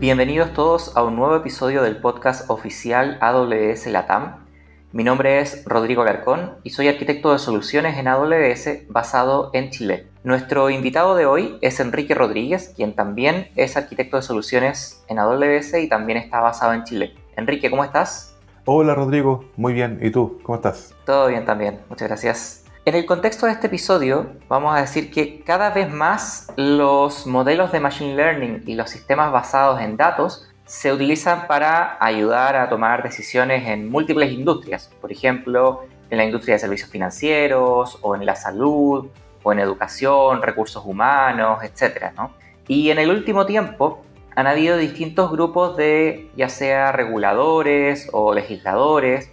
Bienvenidos todos a un nuevo episodio del podcast oficial AWS Latam. Mi nombre es Rodrigo Larcón y soy arquitecto de soluciones en AWS basado en Chile. Nuestro invitado de hoy es Enrique Rodríguez, quien también es arquitecto de soluciones en AWS y también está basado en Chile. Enrique, ¿cómo estás? Hola Rodrigo, muy bien. ¿Y tú? ¿Cómo estás? Todo bien también, muchas gracias. En el contexto de este episodio, vamos a decir que cada vez más los modelos de Machine Learning y los sistemas basados en datos se utilizan para ayudar a tomar decisiones en múltiples industrias, por ejemplo, en la industria de servicios financieros, o en la salud, o en educación, recursos humanos, etc. Y en el último tiempo han habido distintos grupos de ya sea reguladores o legisladores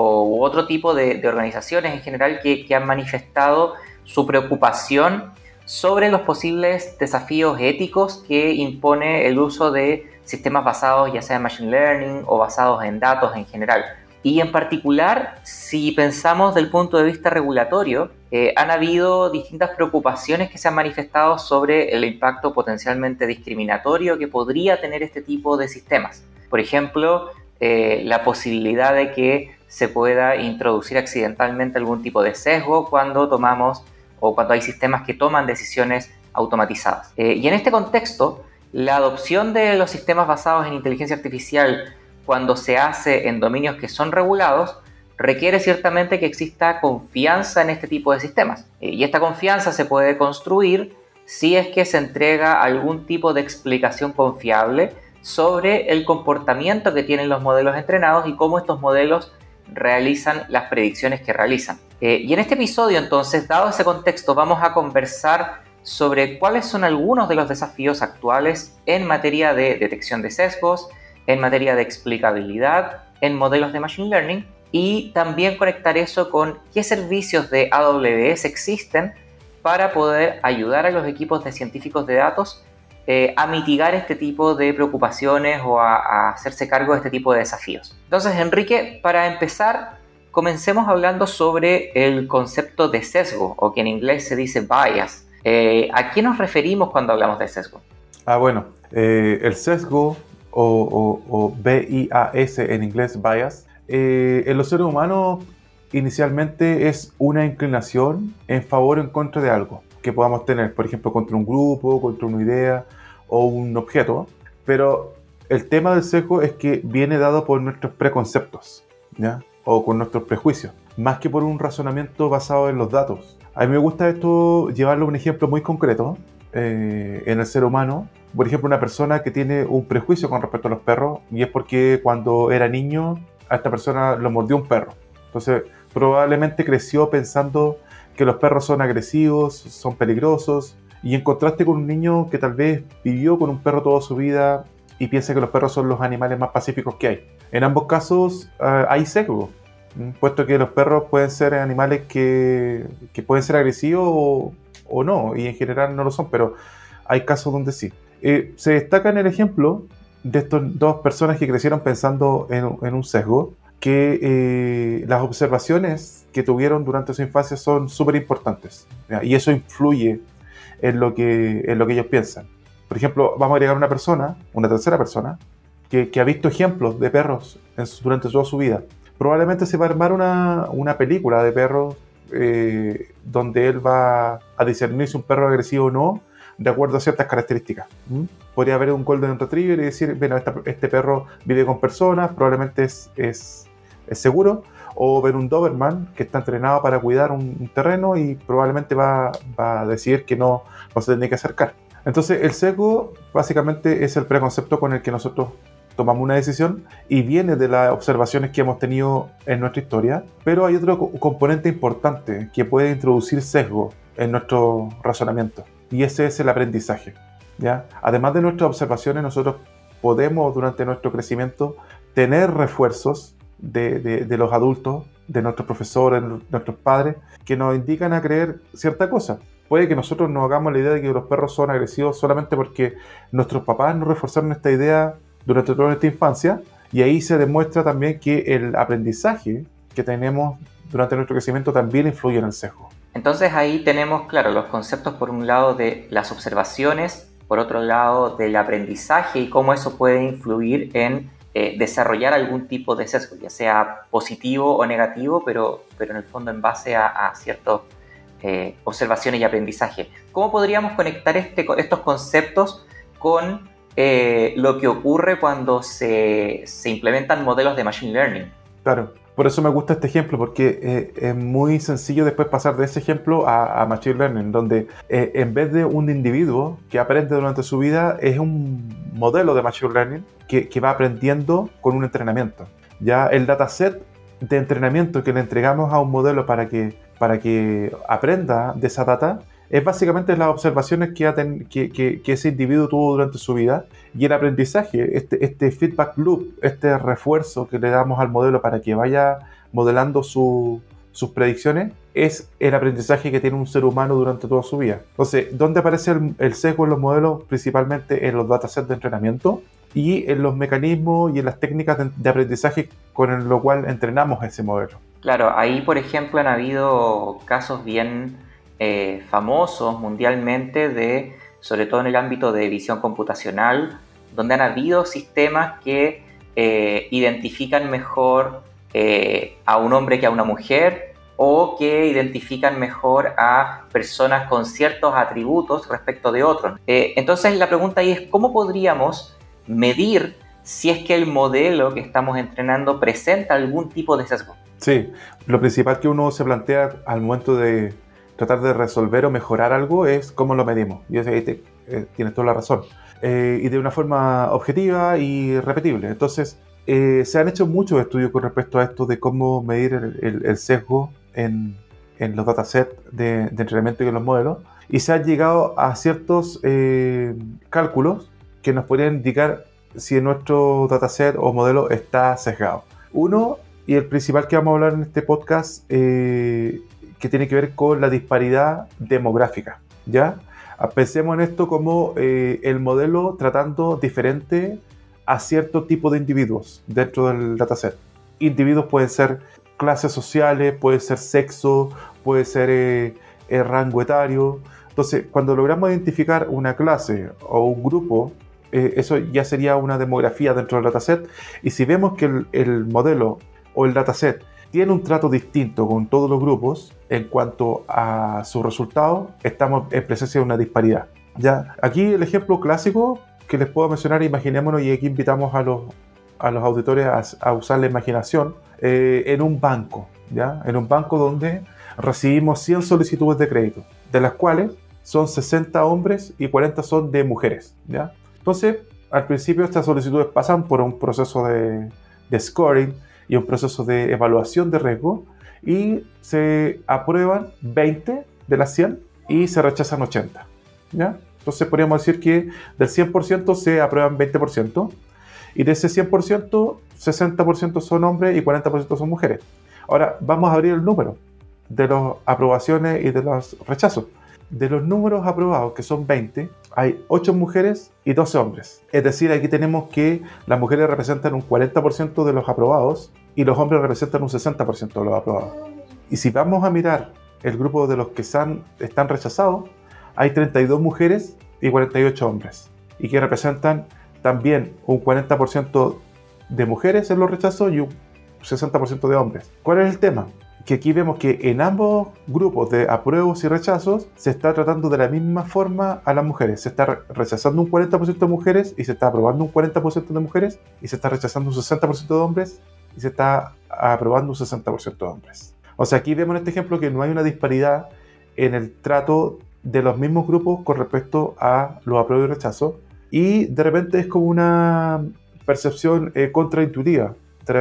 u otro tipo de, organizaciones en general que, han manifestado su preocupación sobre los posibles desafíos éticos que impone el uso de sistemas basados ya sea en Machine Learning o basados en datos en general. Y en particular, si pensamos del punto de vista regulatorio, eh, han habido distintas preocupaciones que se han manifestado sobre el impacto potencialmente discriminatorio que podría tener este tipo de sistemas. Por ejemplo, eh, la posibilidad de que se pueda introducir accidentalmente algún tipo de sesgo cuando tomamos o cuando hay sistemas que toman decisiones automatizadas. Eh, y en este contexto, la adopción de los sistemas basados en inteligencia artificial cuando se hace en dominios que son regulados requiere ciertamente que exista confianza en este tipo de sistemas. Eh, y esta confianza se puede construir si es que se entrega algún tipo de explicación confiable sobre el comportamiento que tienen los modelos entrenados y cómo estos modelos realizan las predicciones que realizan. Eh, y en este episodio entonces, dado ese contexto, vamos a conversar sobre cuáles son algunos de los desafíos actuales en materia de detección de sesgos, en materia de explicabilidad, en modelos de Machine Learning y también conectar eso con qué servicios de AWS existen para poder ayudar a los equipos de científicos de datos eh, a mitigar este tipo de preocupaciones o a, hacerse cargo de este tipo de desafíos. Entonces, Enrique, para empezar, comencemos hablando sobre el concepto de sesgo, o que en inglés se dice bias. Eh, ¿A qué nos referimos cuando hablamos de sesgo? Ah, bueno, eh, el sesgo o, o, B-I-A-S en inglés, bias, en los seres humanos inicialmente es una inclinación en favor o en contra de algo que podamos tener, por ejemplo, contra un grupo, contra una idea o un objeto, pero el tema del sesgo es que viene dado por nuestros preconceptos, ¿ya? O con nuestros prejuicios, más que por un razonamiento basado en los datos. A mí me gusta esto llevarlo un ejemplo muy concreto eh, en el ser humano. Por ejemplo, una persona que tiene un prejuicio con respecto a los perros y es porque cuando era niño a esta persona lo mordió un perro. Entonces, probablemente creció pensando que los perros son agresivos, son peligrosos, y en contraste con un niño que tal vez vivió con un perro toda su vida y piensa que los perros son los animales más pacíficos que hay. En ambos casos eh, hay sesgo, puesto que los perros pueden ser animales que, que pueden ser agresivos o, no, y en general no lo son, pero hay casos donde sí. Eh, se destaca en el ejemplo de estas dos personas que crecieron pensando en, en un sesgo, que eh, las observaciones que tuvieron durante su infancia son súper importantes y eso influye en lo, que, en lo que ellos piensan. Por ejemplo, vamos a agregar una persona, una tercera persona, que, que ha visto ejemplos de perros durante toda su vida. Probablemente se va a armar una, una película de perros eh, donde él va a discernir si un perro es agresivo o no, de acuerdo a ciertas características. ¿Mm? Podría haber un Golden Retriever y decir, bueno, este perro vive con personas, probablemente es, es es seguro, o ver un Doberman que está entrenado para cuidar un, terreno y probablemente va, a decidir que no, se tiene que acercar. Entonces el sesgo básicamente es el preconcepto con el que nosotros tomamos una decisión y viene de las observaciones que hemos tenido en nuestra historia, pero hay otro componente importante que puede introducir sesgo en nuestro razonamiento y ese es el aprendizaje. ¿ya? Además de nuestras observaciones, nosotros podemos durante nuestro crecimiento tener refuerzos de, los adultos, de nuestros profesores, nuestros padres, que nos indican a creer cierta cosa. Puede que nosotros nos hagamos la idea de que los perros son agresivos solamente porque nuestros papás nos reforzaron esta idea durante toda nuestra infancia y ahí se demuestra también que el aprendizaje que tenemos durante nuestro crecimiento también influye en el sesgo. Entonces ahí tenemos, claro, los conceptos por un lado de las observaciones por otro lado, del aprendizaje y cómo eso puede influir en eh, desarrollar algún tipo de sesgo, ya sea positivo o negativo, pero, pero en el fondo en base a, ciertas eh, observaciones y aprendizaje. ¿Cómo podríamos conectar este, estos conceptos con eh, lo que ocurre cuando se, se implementan modelos de Machine Learning? Claro. Por eso me gusta este ejemplo, porque eh, es muy sencillo después pasar de ese ejemplo a, Machine Learning, donde eh, en vez de un individuo que aprende durante su vida, es un modelo de Machine Learning que, que va aprendiendo con un entrenamiento. Ya el dataset de entrenamiento que le entregamos a un modelo para que, para que aprenda de esa data es básicamente las observaciones que, que, que, ese individuo tuvo durante su vida y el aprendizaje, este, este feedback loop, este refuerzo que le damos al modelo para que vaya modelando sus predicciones, es el aprendizaje que tiene un ser humano durante toda su vida. Entonces, ¿dónde aparece el, sesgo en los modelos? Principalmente en los datasets de entrenamiento y en los mecanismos y en las técnicas de, de aprendizaje con lo cual entrenamos ese modelo. Claro, ahí por ejemplo han habido casos bien eh, famosos mundialmente de, sobre todo en el ámbito de visión computacional, donde han habido sistemas que eh, identifican mejor eh, a un hombre que a una mujer o que identifican mejor a personas con ciertos atributos respecto de otros. entonces la pregunta ahí es cómo podríamos medir si es que el modelo que estamos entrenando presenta algún tipo de sesgo. Sí, lo principal que uno se plantea al momento de tratar de resolver o mejorar algo es cómo lo medimos. Y ahí eh, tienes toda la razón. Eh, y de una forma objetiva y repetible. Entonces, eh, se han hecho muchos estudios con respecto a esto de cómo medir el, sesgo en, en, los datasets de, de, entrenamiento y en los modelos. Y se han llegado a ciertos cálculos que nos podrían indicar si nuestro dataset o modelo está sesgado. Uno, y el principal que vamos a hablar en este podcast, que tiene que ver con la disparidad demográfica. ¿ya? Pensemos en esto como eh, el modelo tratando diferente a cierto tipo de individuos dentro del dataset. Individuos pueden ser clases sociales, puede ser sexo, puede ser eh, el rango etario. Entonces, cuando logramos identificar una clase o un grupo, eh, eso ya sería una demografía dentro del dataset. Y si vemos que el modelo o el dataset tiene un trato distinto con todos los grupos en cuanto a sus resultados, estamos en presencia de una disparidad. Ya, aquí el ejemplo clásico que les puedo mencionar, imaginémonos, y aquí invitamos a los, a los auditores a, usar la imaginación, eh, en un banco, ¿ya? En un banco donde recibimos 100 solicitudes de crédito, de las cuales son 60 hombres y 40 son de mujeres, ¿ya? Entonces, al principio estas solicitudes pasan por un proceso de, de scoring, y un proceso de evaluación de riesgo y se aprueban 20 de las 100 y se rechazan 80. ¿ya? Entonces podríamos decir que del 100% se aprueban 20% y de ese 100%, 60% son hombres y 40% son mujeres. Ahora vamos a abrir el número de las aprobaciones y de los rechazos. De los números aprobados, que son 20, hay 8 mujeres y 12 hombres. Es decir, aquí tenemos que las mujeres representan un 40% de los aprobados y los hombres representan un 60% de los aprobados. Y si vamos a mirar el grupo de los que están, están rechazados, hay 32 mujeres y 48 hombres, y que representan también un 40% de mujeres en los rechazos y un 60% de hombres. ¿Cuál es el tema? Que aquí vemos que en ambos grupos de apruebos y rechazos se está tratando de la misma forma a las mujeres. Se está rechazando un 40% de mujeres y se está aprobando un 40% de mujeres y se está rechazando un 60% de hombres y se está aprobando un 60% de hombres. O sea, aquí vemos en este ejemplo que no hay una disparidad en el trato de los mismos grupos con respecto a los apruebos y rechazos. Y de repente es como una percepción eh, contraintuitiva.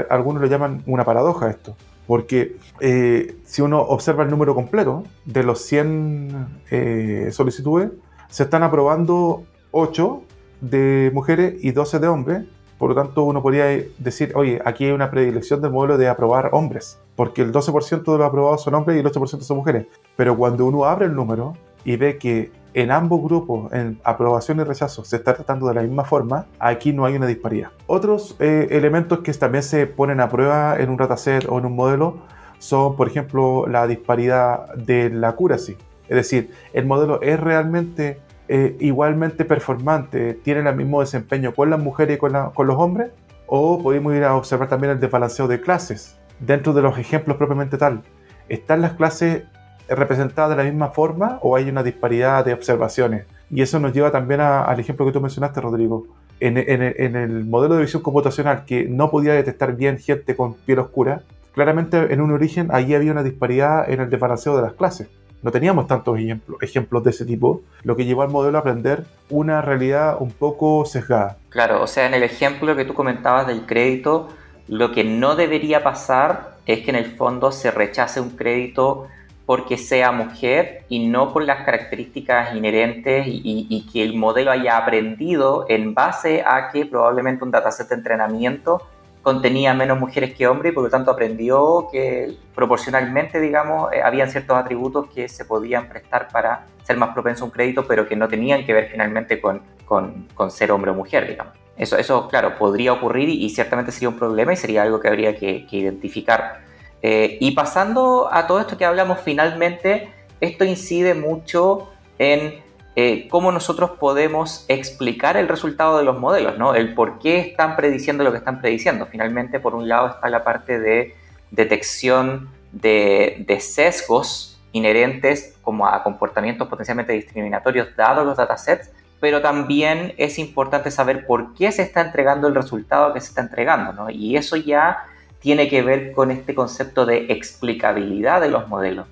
Algunos lo llaman una paradoja esto. Porque eh, si uno observa el número completo de los 100 eh, solicitudes, se están aprobando 8 de mujeres y 12 de hombres, por lo tanto, uno podría decir, oye, aquí hay una predilección del modelo de aprobar hombres, porque el 12% de los aprobados son hombres y el 8% son mujeres. Pero cuando uno abre el número y ve que en ambos grupos, en aprobación y rechazo, se está tratando de la misma forma, aquí no hay una disparidad. Otros eh, elementos que también se ponen a prueba en un dataset o en un modelo son, por ejemplo, la disparidad de la accuracy. Es decir, el modelo es realmente eh, igualmente performante, tienen el mismo desempeño con las mujeres y con, los hombres, o podemos ir a observar también el desbalanceo de clases. Dentro de los ejemplos propiamente tal, ¿están las clases representadas de la misma forma o hay una disparidad de observaciones? Y eso nos lleva también al ejemplo que tú mencionaste, Rodrigo. En, en, el modelo de visión computacional que no podía detectar bien gente con piel oscura, claramente en un origen ahí había una disparidad en el desbalanceo de las clases. No teníamos tantos ejemplos de ese tipo, lo que llevó al modelo a aprender una realidad un poco sesgada. Claro, o sea, en el ejemplo que tú comentabas del crédito, lo que no debería pasar es que en el fondo se rechace un crédito porque sea mujer y no por las características inherentes y, que el modelo haya aprendido en base a que probablemente un dataset de entrenamiento contenía menos mujeres que hombres y por lo tanto aprendió que proporcionalmente, digamos, eh, habían ciertos atributos que se podían prestar para ser más propenso a un crédito, pero que no tenían que ver finalmente con, con, ser hombre o mujer, digamos. Eso, eso, claro, podría ocurrir y, ciertamente sería un problema y sería algo que habría que, identificar. Eh, y pasando a todo esto que hablamos finalmente, esto incide mucho en eh, cómo nosotros podemos explicar el resultado de los modelos, ¿no? El por qué están prediciendo lo que están prediciendo. Finalmente, por un lado está la parte de detección de, de sesgos inherentes como a comportamientos potencialmente discriminatorios dados los datasets, pero también es importante saber por qué se está entregando el resultado que se está entregando, ¿no? Y eso ya tiene que ver con este concepto de explicabilidad de los modelos.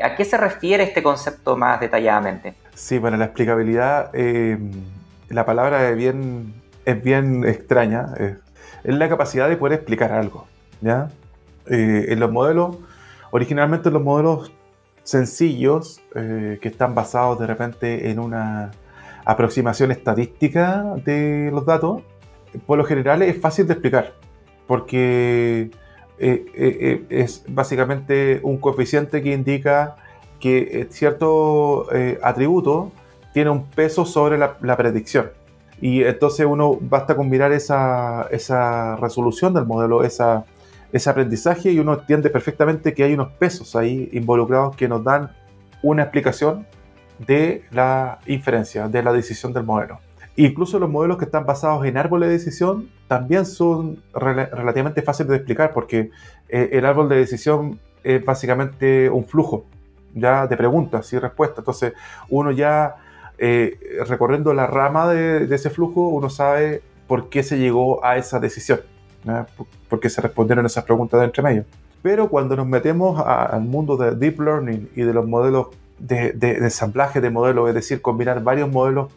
¿A qué se refiere este concepto más detalladamente? Sí, bueno, la explicabilidad, eh, la palabra es bien, extraña, es, la capacidad de poder explicar algo. ¿ya? Eh, en los modelos, originalmente los modelos sencillos, eh, que están basados de repente en una aproximación estadística de los datos, por lo general es fácil de explicar porque es básicamente un coeficiente que indica que cierto atributo tiene un peso sobre la, predicción. Y entonces uno basta con mirar esa, esa resolución del modelo, ese aprendizaje, y uno entiende perfectamente que hay unos pesos ahí involucrados que nos dan una explicación de la inferencia, de la decisión del modelo. Incluso los modelos que están basados en árboles de decisión también son relativamente fáciles de explicar porque eh, el árbol de decisión es básicamente un flujo ya de preguntas y respuestas. Entonces uno ya eh, recorriendo la rama de, ese flujo, uno sabe por qué se llegó a esa decisión, por, qué se respondieron esas preguntas de entre medio. Pero cuando nos metemos al mundo de deep learning y de los modelos de, de, de ensamblaje de modelos, es decir, combinar varios modelos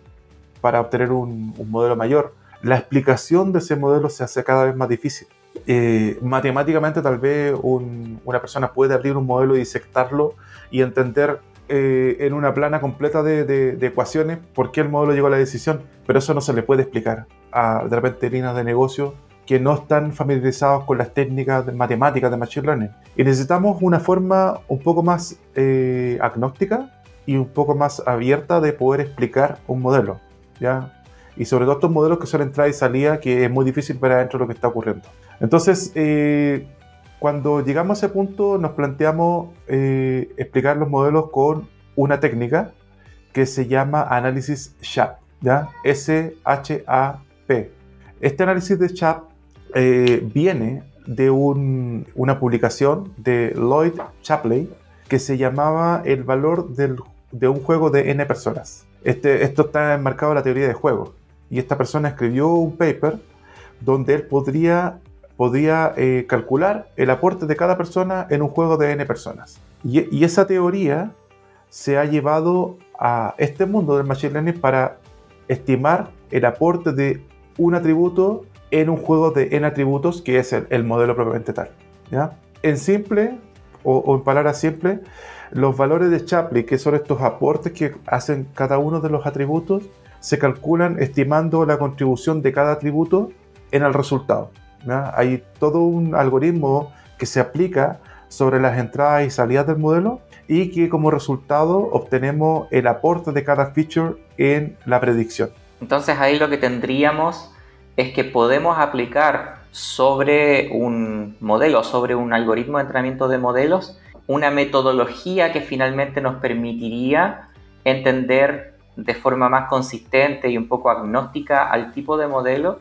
para obtener un, modelo mayor. La explicación de ese modelo se hace cada vez más difícil. Eh, matemáticamente tal vez una persona puede abrir un modelo y disectarlo y entender eh, en una plana completa de, ecuaciones por qué el modelo llegó a la decisión, pero eso no se le puede explicar a de repente líneas de negocio que no están familiarizados con las técnicas de matemáticas de Machine Learning. Y necesitamos una forma un poco más eh, agnóstica y un poco más abierta de poder explicar un modelo. ¿ya? Y sobre todo estos modelos que son entrada y salida, que es muy difícil ver adentro lo que está ocurriendo. Entonces, eh, cuando llegamos a ese punto, nos planteamos eh, explicar los modelos con una técnica que se llama análisis SHAP, ¿ya? S-H-A-P. Este análisis de SHAP eh, viene de una publicación de Lloyd Shapley que se llamaba El valor de un juego de n personas. Este, esto está enmarcado en la teoría de juego. Y esta persona escribió un paper donde él podría, podía eh, calcular el aporte de cada persona en un juego de n personas. Y, esa teoría se ha llevado a este mundo del Machine Learning para estimar el aporte de un atributo en un juego de n atributos, que es el, modelo propiamente tal. ¿ya? En simple, o, o en palabras simples, los valores de Shapley, que son estos aportes que hacen cada uno de los atributos, se calculan estimando la contribución de cada atributo en el resultado. Hay todo un algoritmo que se aplica sobre las entradas y salidas del modelo y que como resultado obtenemos el aporte de cada feature en la predicción. Entonces ahí lo que tendríamos es que podemos aplicar sobre un modelo, sobre un algoritmo de entrenamiento de modelos, una metodología que finalmente nos permitiría entender de forma más consistente y un poco agnóstica al tipo de modelo,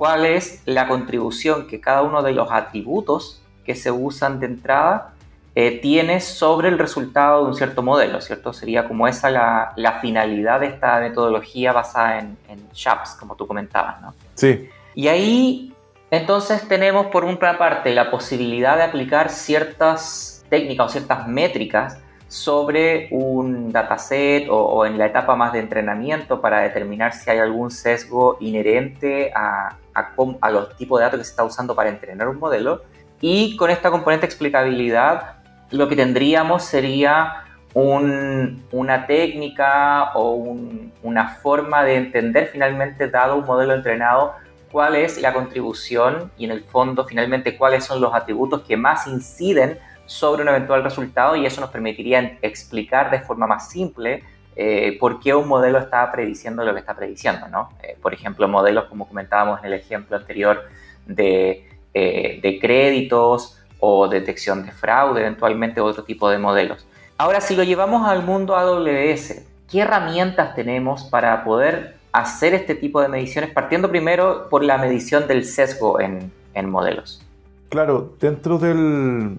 cuál es la contribución que cada uno de los atributos que se usan de entrada eh, tiene sobre el resultado de un cierto modelo, ¿cierto? Sería como esa la, finalidad de esta metodología basada en, en SHAPS, como tú comentabas, ¿no? Sí. Y ahí entonces tenemos por una parte la posibilidad de aplicar ciertas técnicas o ciertas métricas sobre un dataset o, en la etapa más de entrenamiento para determinar si hay algún sesgo inherente a, a, los tipos de datos que se está usando para entrenar un modelo. Y con esta componente explicabilidad, lo que tendríamos sería una técnica o una forma de entender finalmente, dado un modelo entrenado, cuál es la contribución y en el fondo finalmente cuáles son los atributos que más inciden sobre un eventual resultado y eso nos permitiría explicar de forma más simple eh, por qué un modelo está prediciendo lo que está prediciendo. ¿no? Eh, por ejemplo, modelos como comentábamos en el ejemplo anterior de, eh, de créditos o detección de fraude, eventualmente otro tipo de modelos. Ahora, si lo llevamos al mundo AWS, ¿qué herramientas tenemos para poder hacer este tipo de mediciones? Partiendo primero por la medición del sesgo en, en modelos. Claro, dentro del,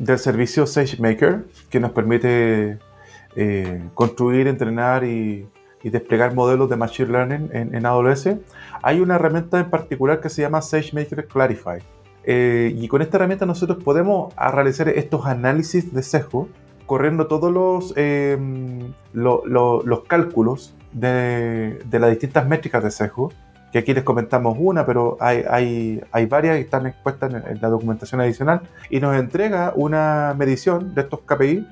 del servicio SageMaker, que nos permite eh, construir, entrenar y, desplegar modelos de Machine Learning en, AWS, hay una herramienta en particular que se llama SageMaker Clarify. Eh, y con esta herramienta nosotros podemos realizar estos análisis de sesgo corriendo todos los, em, los cálculos de, de, las distintas métricas de sesgo que aquí les comentamos una, pero hay, hay, hay varias que están expuestas en, la documentación adicional, y nos entrega una medición de estos KPI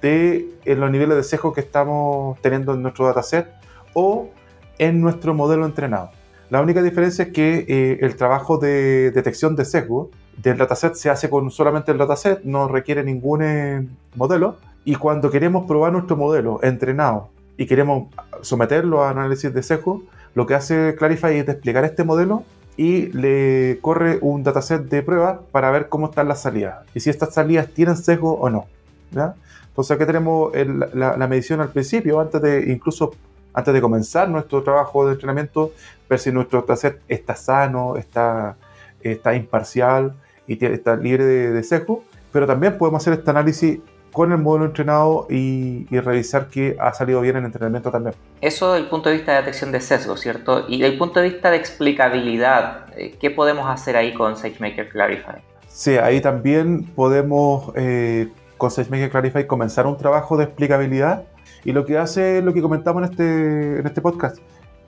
de los niveles de sesgo que estamos teniendo en nuestro dataset o en nuestro modelo entrenado. La única diferencia es que eh, el trabajo de detección de sesgo del dataset se hace con solamente el dataset, no requiere ningún eh, modelo, y cuando queremos probar nuestro modelo entrenado y queremos someterlo a análisis de sesgo, lo que hace Clarify es desplegar este modelo y le corre un dataset de prueba para ver cómo están las salidas y si estas salidas tienen sesgo o no. Entonces aquí tenemos la, medición al principio, antes de incluso antes de comenzar nuestro trabajo de entrenamiento, ver si nuestro dataset está sano, está, está imparcial y está libre de, de sesgo. Pero también podemos hacer este análisis con el modelo entrenado y, revisar que ha salido bien el entrenamiento también. Eso desde el punto de vista de detección de sesgo, ¿cierto? Y desde el punto de vista de explicabilidad, eh, ¿qué podemos hacer ahí con SageMaker Clarify? Sí, ahí también podemos eh, con SageMaker Clarify comenzar un trabajo de explicabilidad y lo que hace, lo que comentamos en este, en este podcast,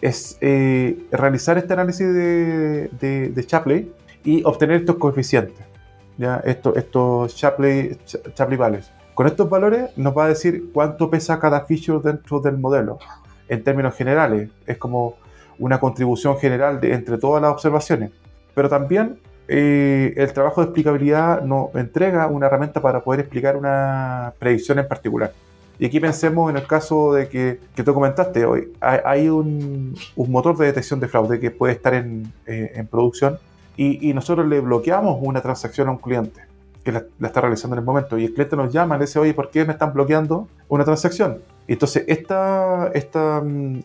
es eh, realizar este análisis de, de, de Shapley y obtener estos coeficientes, ¿ya? Estos, estos Shapley, Shapley values. Con estos valores nos va a decir cuánto pesa cada feature dentro del modelo, en términos generales. Es como una contribución general de, entre todas las observaciones. Pero también eh, el trabajo de explicabilidad nos entrega una herramienta para poder explicar una predicción en particular. Y aquí pensemos en el caso de que, que tú comentaste hoy, hay, un, un, motor de detección de fraude que puede estar en, eh, en producción y, y, nosotros le bloqueamos una transacción a un cliente que la, está realizando en el momento y el cliente nos llama y dice, oye, ¿por qué me están bloqueando una transacción? Y entonces, esta, esta mm,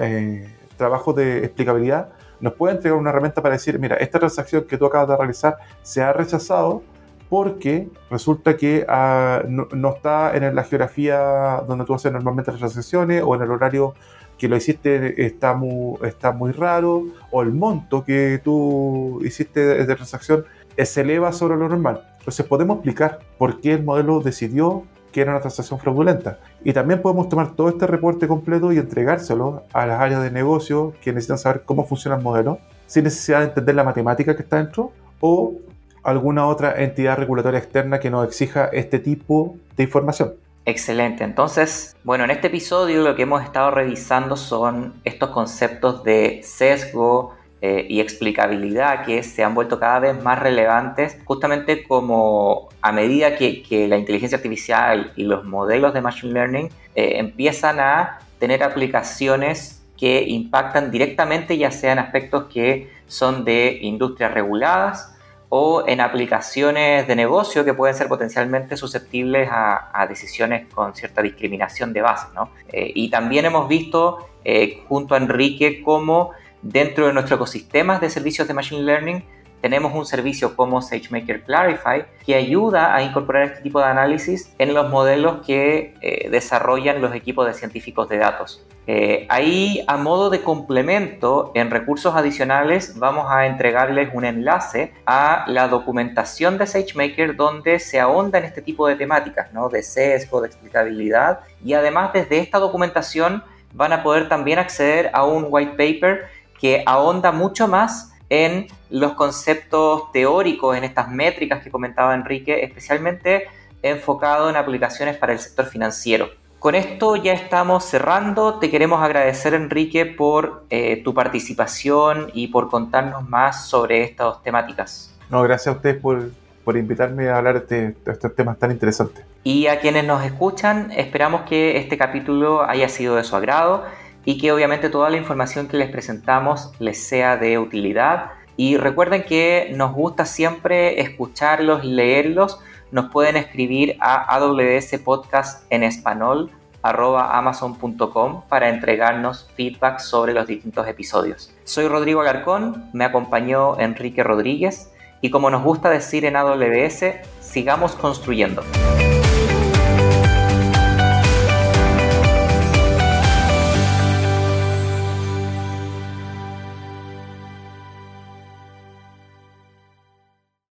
eh, trabajo de explicabilidad nos puede entregar una herramienta para decir, mira, esta transacción que tú acabas de realizar se ha rechazado porque resulta que ah, no, está en la geografía donde tú haces normalmente las transacciones o en el horario que lo hiciste está muy, está muy raro o el monto que tú hiciste de transacción se eleva sobre lo normal. Entonces podemos explicar por qué el modelo decidió que era una transacción fraudulenta. Y también podemos tomar todo este reporte completo y entregárselo a las áreas de negocio que necesitan saber cómo funciona el modelo, sin necesidad de entender la matemática que está dentro, o alguna otra entidad regulatoria externa que nos exija este tipo de información. Excelente. Entonces, bueno, en este episodio lo que hemos estado revisando son estos conceptos de sesgo, eh, y explicabilidad que se han vuelto cada vez más relevantes justamente como a medida que, la inteligencia artificial y los modelos de Machine Learning eh, empiezan a tener aplicaciones que impactan directamente ya sean aspectos que son de industrias reguladas o en aplicaciones de negocio que pueden ser potencialmente susceptibles a, decisiones con cierta discriminación de base. ¿no? Eh, y también hemos visto junto a Enrique cómo dentro de nuestro ecosistema de servicios de Machine Learning tenemos un servicio como SageMaker Clarify que ayuda a incorporar este tipo de análisis en los modelos que eh, desarrollan los equipos de científicos de datos. Eh, ahí, a modo de complemento, en recursos adicionales, vamos a entregarles un enlace a la documentación de SageMaker donde se ahonda en este tipo de temáticas, ¿no? de sesgo, de explicabilidad. Y además, desde esta documentación van a poder también acceder a un white paper que ahonda mucho más en los conceptos teóricos, en estas métricas que comentaba Enrique, especialmente enfocado en aplicaciones para el sector financiero. Con esto ya estamos cerrando. Te queremos agradecer, Enrique, por eh, tu participación y por contarnos más sobre estas temáticas. No, gracias a ustedes por, invitarme a hablar de, de estos temas tan interesantes. Y a quienes nos escuchan, esperamos que este capítulo haya sido de su agrado y que obviamente toda la información que les presentamos les sea de utilidad. Y recuerden que nos gusta siempre escucharlos y leerlos. Nos pueden escribir a AWS Podcast en español amazon.com para entregarnos feedback sobre los distintos episodios. Soy Rodrigo Alarcón, me acompañó Enrique Rodríguez y como nos gusta decir en AWS, sigamos construyendo.